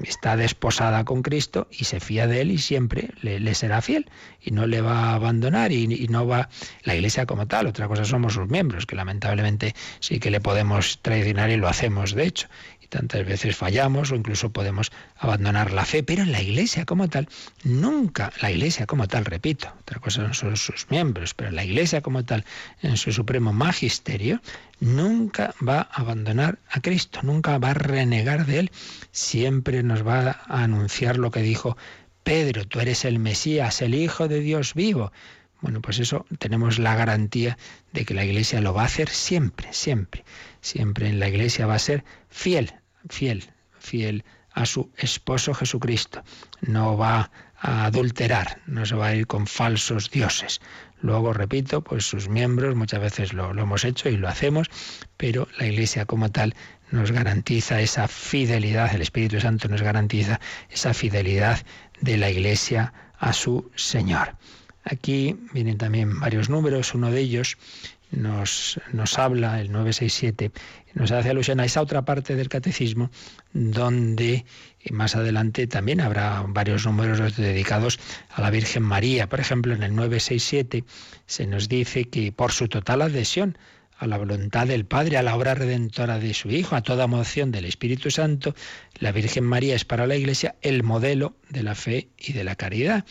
está desposada con Cristo y se fía de él y siempre le, será fiel y no le va a abandonar y, y, no va la Iglesia como tal. Otra cosa somos sus miembros, que lamentablemente sí que le podemos traicionar y lo hacemos de hecho tantas veces fallamos o incluso podemos abandonar la fe, pero la Iglesia como tal, nunca, la Iglesia como tal, repito, otra cosa son sus miembros, pero la Iglesia como tal, en su supremo magisterio, nunca va a abandonar a Cristo, nunca va a renegar de Él, siempre nos va a anunciar lo que dijo Pedro, tú eres el Mesías, el Hijo de Dios vivo. Bueno, pues eso tenemos la garantía de que la Iglesia lo va a hacer siempre, siempre. Siempre en la Iglesia va a ser fiel fiel, fiel a su esposo Jesucristo. No va a adulterar, no se va a ir con falsos dioses. Luego, repito, pues sus miembros muchas veces lo, hemos hecho y lo hacemos, pero la Iglesia como tal nos garantiza esa fidelidad, el Espíritu Santo nos garantiza esa fidelidad de la Iglesia a su Señor. Aquí vienen también varios números, uno de ellos nos, nos habla, el 967, nos hace alusión a esa otra parte del catecismo donde más adelante también habrá varios números dedicados a la Virgen María. Por ejemplo, en el 967 se nos dice que por su total adhesión a la voluntad del Padre, a la obra redentora de su Hijo, a toda moción del Espíritu Santo, la Virgen María es para la Iglesia el modelo de la fe y de la caridad.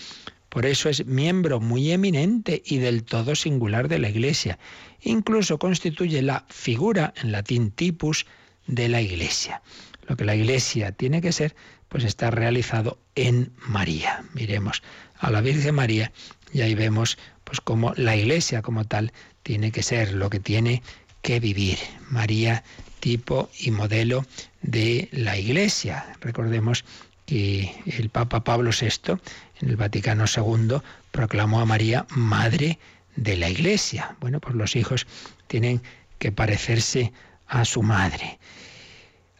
Por eso es miembro muy eminente y del todo singular de la Iglesia. Incluso constituye la figura, en latín tipus, de la Iglesia. Lo que la Iglesia tiene que ser, pues está realizado en María. Miremos a la Virgen María y ahí vemos pues cómo la Iglesia como tal tiene que ser, lo que tiene que vivir. María, tipo y modelo de la Iglesia. Recordemos que el Papa Pablo VI, en el Vaticano II, proclamó a María Madre de la Iglesia. Bueno, pues los hijos tienen que parecerse a su madre.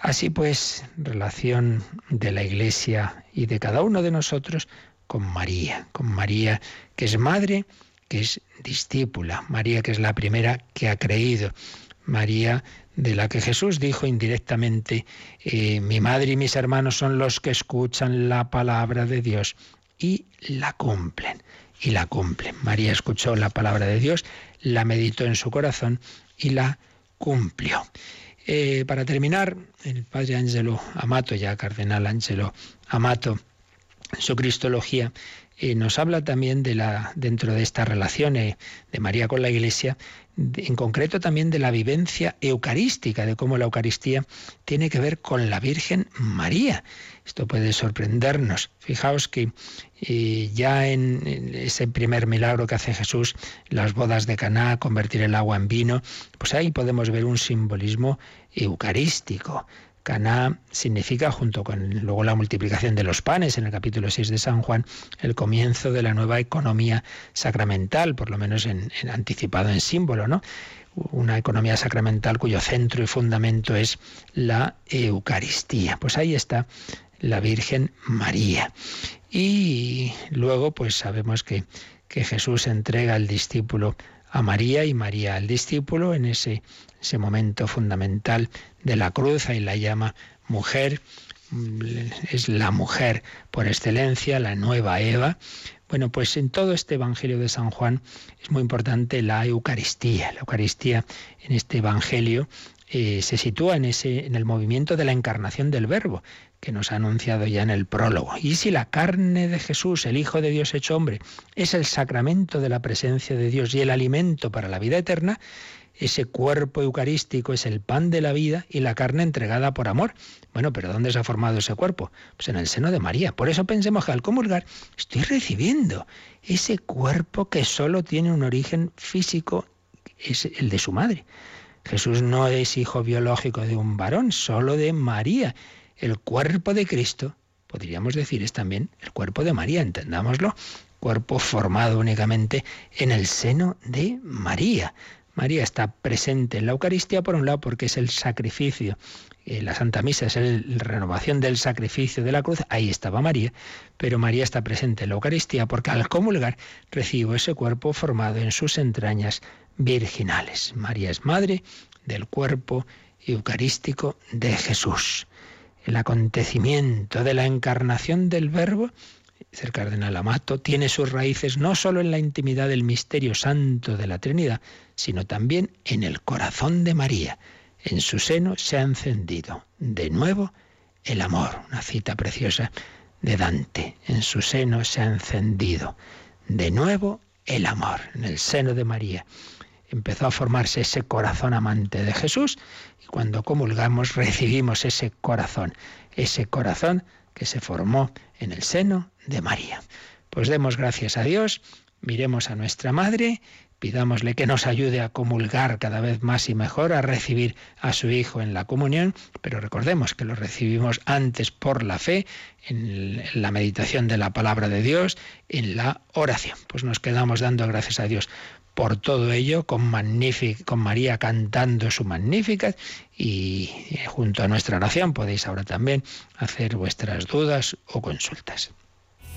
Así pues, relación de la Iglesia y de cada uno de nosotros con María, con María que es madre, que es discípula, María que es la primera que ha creído, María de la que Jesús dijo indirectamente, eh, mi madre y mis hermanos son los que escuchan la palabra de Dios y la cumplen, y la cumplen. María escuchó la palabra de Dios, la meditó en su corazón y la cumplió. Eh, para terminar, el padre Angelo Amato, ya cardenal Angelo Amato, en su Cristología, eh, nos habla también de la, dentro de esta relación de María con la Iglesia, en concreto también de la vivencia eucarística, de cómo la Eucaristía tiene que ver con la Virgen María. Esto puede sorprendernos. Fijaos que eh, ya en, ese primer milagro que hace Jesús, las bodas de Caná, convertir el agua en vino, pues ahí podemos ver un simbolismo eucarístico. Caná significa, junto con luego la multiplicación de los panes en el capítulo 6 de San Juan, el comienzo de la nueva economía sacramental, por lo menos en, anticipado en símbolo, ¿no? Una economía sacramental cuyo centro y fundamento es la Eucaristía. Pues ahí está la Virgen María. Y luego, pues sabemos que, que Jesús entrega al discípulo a María y María al discípulo en ese, ese momento fundamental de la cruz, y la llama mujer, es la mujer por excelencia, la nueva Eva. Bueno, pues en todo este Evangelio de San Juan es muy importante la Eucaristía. La Eucaristía en este Evangelio eh, se sitúa en, ese, en el movimiento de la encarnación del Verbo, que nos ha anunciado ya en el prólogo. Y si la carne de Jesús, el Hijo de Dios hecho hombre, es el sacramento de la presencia de Dios y el alimento para la vida eterna, ese cuerpo eucarístico es el pan de la vida y la carne entregada por amor. Bueno, pero ¿dónde se ha formado ese cuerpo? Pues en el seno de María. Por eso pensemos que al comulgar estoy recibiendo ese cuerpo que solo tiene un origen físico, es el de su madre. Jesús no es hijo biológico de un varón, solo de María. El cuerpo de Cristo, podríamos decir, es también el cuerpo de María, entendámoslo. Cuerpo formado únicamente en el seno de María. María está presente en la Eucaristía, por un lado, porque es el sacrificio. Eh, la Santa Misa es la renovación del sacrificio de la cruz. Ahí estaba María. Pero María está presente en la Eucaristía porque al comulgar recibo ese cuerpo formado en sus entrañas virginales. María es madre del cuerpo eucarístico de Jesús. El acontecimiento de la encarnación del Verbo el cardenal Amato, tiene sus raíces no solo en la intimidad del misterio santo de la Trinidad, sino también en el corazón de María. En su seno se ha encendido de nuevo el amor, una cita preciosa de Dante. En su seno se ha encendido de nuevo el amor, en el seno de María. Empezó a formarse ese corazón amante de Jesús y cuando comulgamos recibimos ese corazón, ese corazón que se formó en el seno de María. Pues demos gracias a Dios, miremos a nuestra Madre, pidámosle que nos ayude a comulgar cada vez más y mejor, a recibir a su Hijo en la comunión, pero recordemos que lo recibimos antes por la fe, en la meditación de la palabra de Dios, en la oración. Pues nos quedamos dando gracias a Dios por todo ello, con, con María cantando su magnífica y eh, junto a nuestra oración podéis ahora también hacer vuestras dudas o consultas.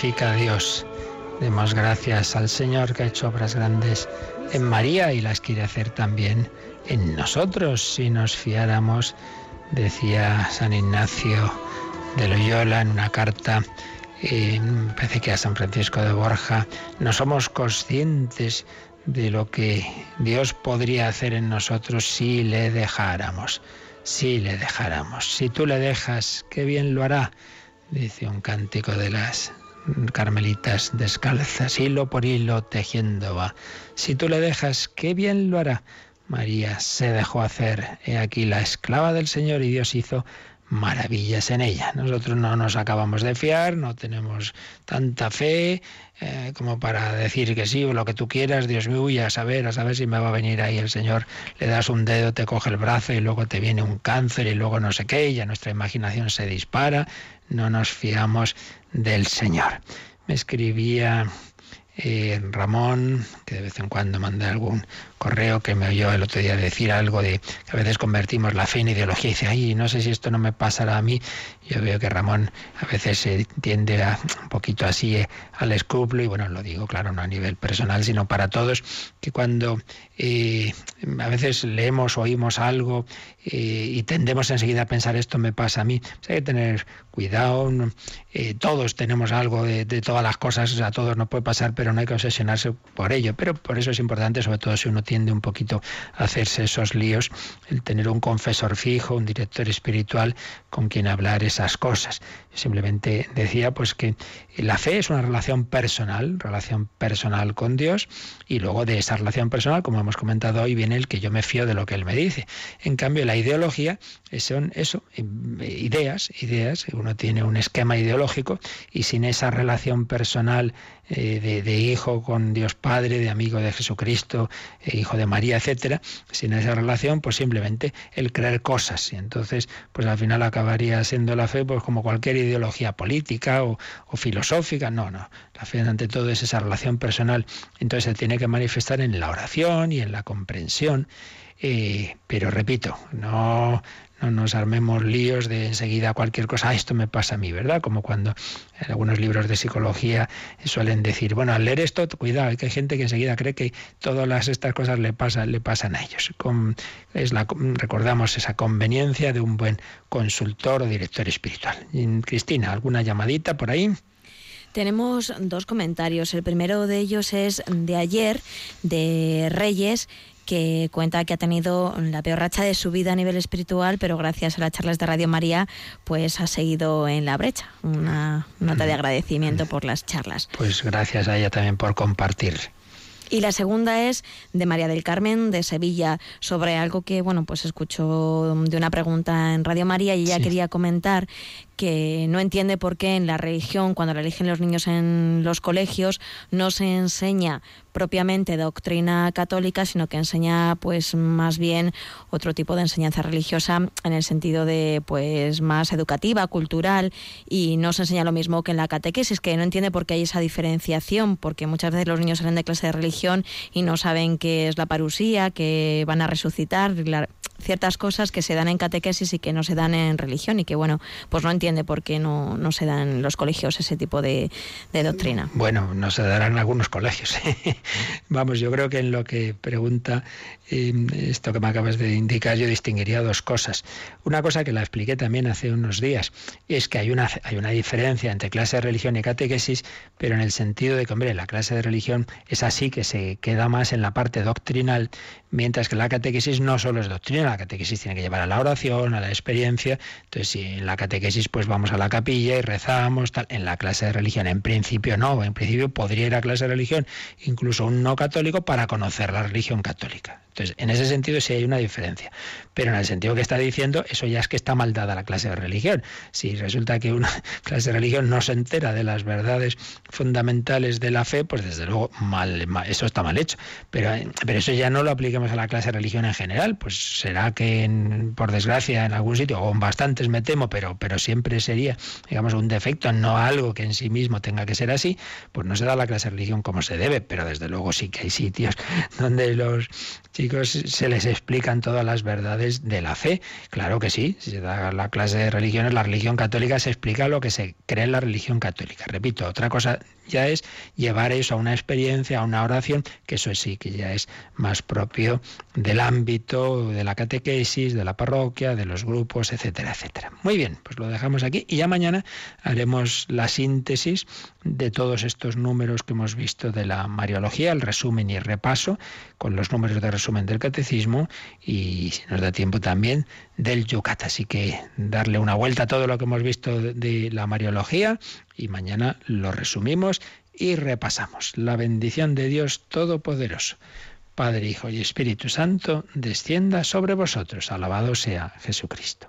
Dios. Demos gracias al Señor que ha hecho obras grandes en María y las quiere hacer también en nosotros si nos fiáramos, decía San Ignacio de Loyola en una carta, parece que a San Francisco de Borja, no somos conscientes de lo que Dios podría hacer en nosotros si le dejáramos, si le dejáramos. Si tú le dejas, qué bien lo hará, dice un cántico de las carmelitas descalzas, hilo por hilo tejiendo va. Si tú le dejas, qué bien lo hará. María se dejó hacer, he aquí la esclava del Señor y Dios hizo maravillas en ella. Nosotros no nos acabamos de fiar, no tenemos tanta fe eh, como para decir que sí o lo que tú quieras, Dios mío, y a saber, a saber si me va a venir ahí el Señor, le das un dedo, te coge el brazo y luego te viene un cáncer y luego no sé qué, y ya nuestra imaginación se dispara, no nos fiamos del Señor. Me escribía eh, Ramón, que de vez en cuando manda algún correo que me oyó el otro día decir algo de que a veces convertimos la fe en ideología y dice, ay, no sé si esto no me pasará a mí. Yo veo que Ramón a veces se tiende a, un poquito así eh, al escrúpulo y bueno, lo digo claro, no a nivel personal, sino para todos, que cuando eh, a veces leemos o oímos algo y tendemos enseguida a pensar esto me pasa a mí, hay que tener cuidado, todos tenemos algo de, de todas las cosas, a todos nos puede pasar, pero no hay que obsesionarse por ello. Pero por eso es importante, sobre todo si uno tiende un poquito a hacerse esos líos, el tener un confesor fijo, un director espiritual con quien hablar esas cosas. simplemente decía pues que la fe es una relación personal, relación personal con Dios, y luego de esa relación personal, como hemos comentado hoy, viene el que yo me fío de lo que Él me dice. En cambio, la ideología son eso, ideas, ideas, uno tiene un esquema ideológico y sin esa relación personal eh, de, hijo con Dios Padre, de amigo de Jesucristo, eh, hijo de María, etcétera, sin esa relación, pues simplemente el creer cosas. Y entonces, pues al final acabaría siendo la fe, pues como cualquier ideología política o, filosófica. No, no. La fe ante todo es esa relación personal. Entonces se tiene que manifestar en la oración y en la comprensión. Eh, pero repito, no, no nos armemos líos de enseguida cualquier cosa, ah, esto me pasa a mí, ¿verdad? Como cuando en algunos libros de psicología suelen decir, bueno, al leer esto, cuidado, que hay gente que enseguida cree que todas estas cosas le pasan, le pasan a ellos. es la, recordamos esa conveniencia de un buen consultor o director espiritual. Cristina, ¿alguna llamadita por ahí? Tenemos dos comentarios. El primero de ellos es de ayer, de Reyes, que cuenta que ha tenido la peor racha de su vida a nivel espiritual, pero gracias a las charlas de Radio María, pues ha seguido en la brecha. Una nota de agradecimiento por las charlas. Pues gracias a ella también por compartir. Y la segunda es de María del Carmen de Sevilla sobre algo que bueno pues escuchó de una pregunta en Radio María y ella quería comentar que no entiende por qué en la religión, cuando la eligen los niños en los colegios, no se enseña propiamente doctrina católica, sino que enseña pues más bien otro tipo de enseñanza religiosa en el sentido de pues más educativa, cultural y no se enseña lo mismo que en la catequesis, que no entiende por qué hay esa diferenciación, porque muchas veces los niños salen de clase de religión y no saben qué es la parusía, que van a resucitar, ciertas cosas que se dan en catequesis y que no se dan en religión y que bueno, pues no entiende por qué no, no se dan en los colegios ese tipo de, doctrina. Bueno, no se darán en algunos colegios. Vamos, yo creo que en lo que pregunta eh, esto que me acabas de indicar, yo distinguiría dos cosas. Una cosa que la expliqué también hace unos días, es que hay una, hay una diferencia entre clase de religión y catequesis, pero en el sentido de que, hombre, la clase de religión es así que se queda más en la parte doctrinal, mientras que la catequesis no solo es doctrina, la catequesis tiene que llevar a la oración, a la experiencia. Entonces, si en la catequesis pues vamos a la capilla y rezamos, tal, en la clase de religión, en principio no, en principio podría ir a clase de religión incluso un no católico para conocer la religión católica. Entonces, en ese sentido sí hay una diferencia. Pero en el sentido que está diciendo, eso ya es que está mal dada la clase de religión. Si resulta que una clase de religión no se entera de las verdades fundamentales de la fe, pues desde luego eso está mal hecho. Pero, pero eso ya no lo apliquemos a la clase de religión en general, pues será será que por desgracia en algún sitio, o en bastantes me temo, pero, pero siempre sería, digamos, un defecto, no algo que en sí mismo tenga que ser así, pues no se da la clase de religión como se debe, pero desde luego sí que hay sitios donde los chicos se les explican todas las verdades de la fe. Claro que sí, si se da la clase de religiones, la religión católica se explica lo que se cree en la religión católica. Repito, otra cosa ya es llevar eso a una experiencia, a una oración, que eso sí, que ya es más propio del ámbito de la catequesis, de la parroquia, de los grupos, etcétera, etcétera. Muy bien, pues lo dejamos aquí y ya mañana haremos la síntesis de todos estos números que hemos visto de la Mariología, el resumen y repaso, con los números de resumen del catecismo y, si nos da tiempo también, del Yucat. Así que darle una vuelta a todo lo que hemos visto de la Mariología y mañana lo resumimos y repasamos. La bendición de Dios Todopoderoso. Padre, Hijo y Espíritu Santo, descienda sobre vosotros. Alabado sea Jesucristo.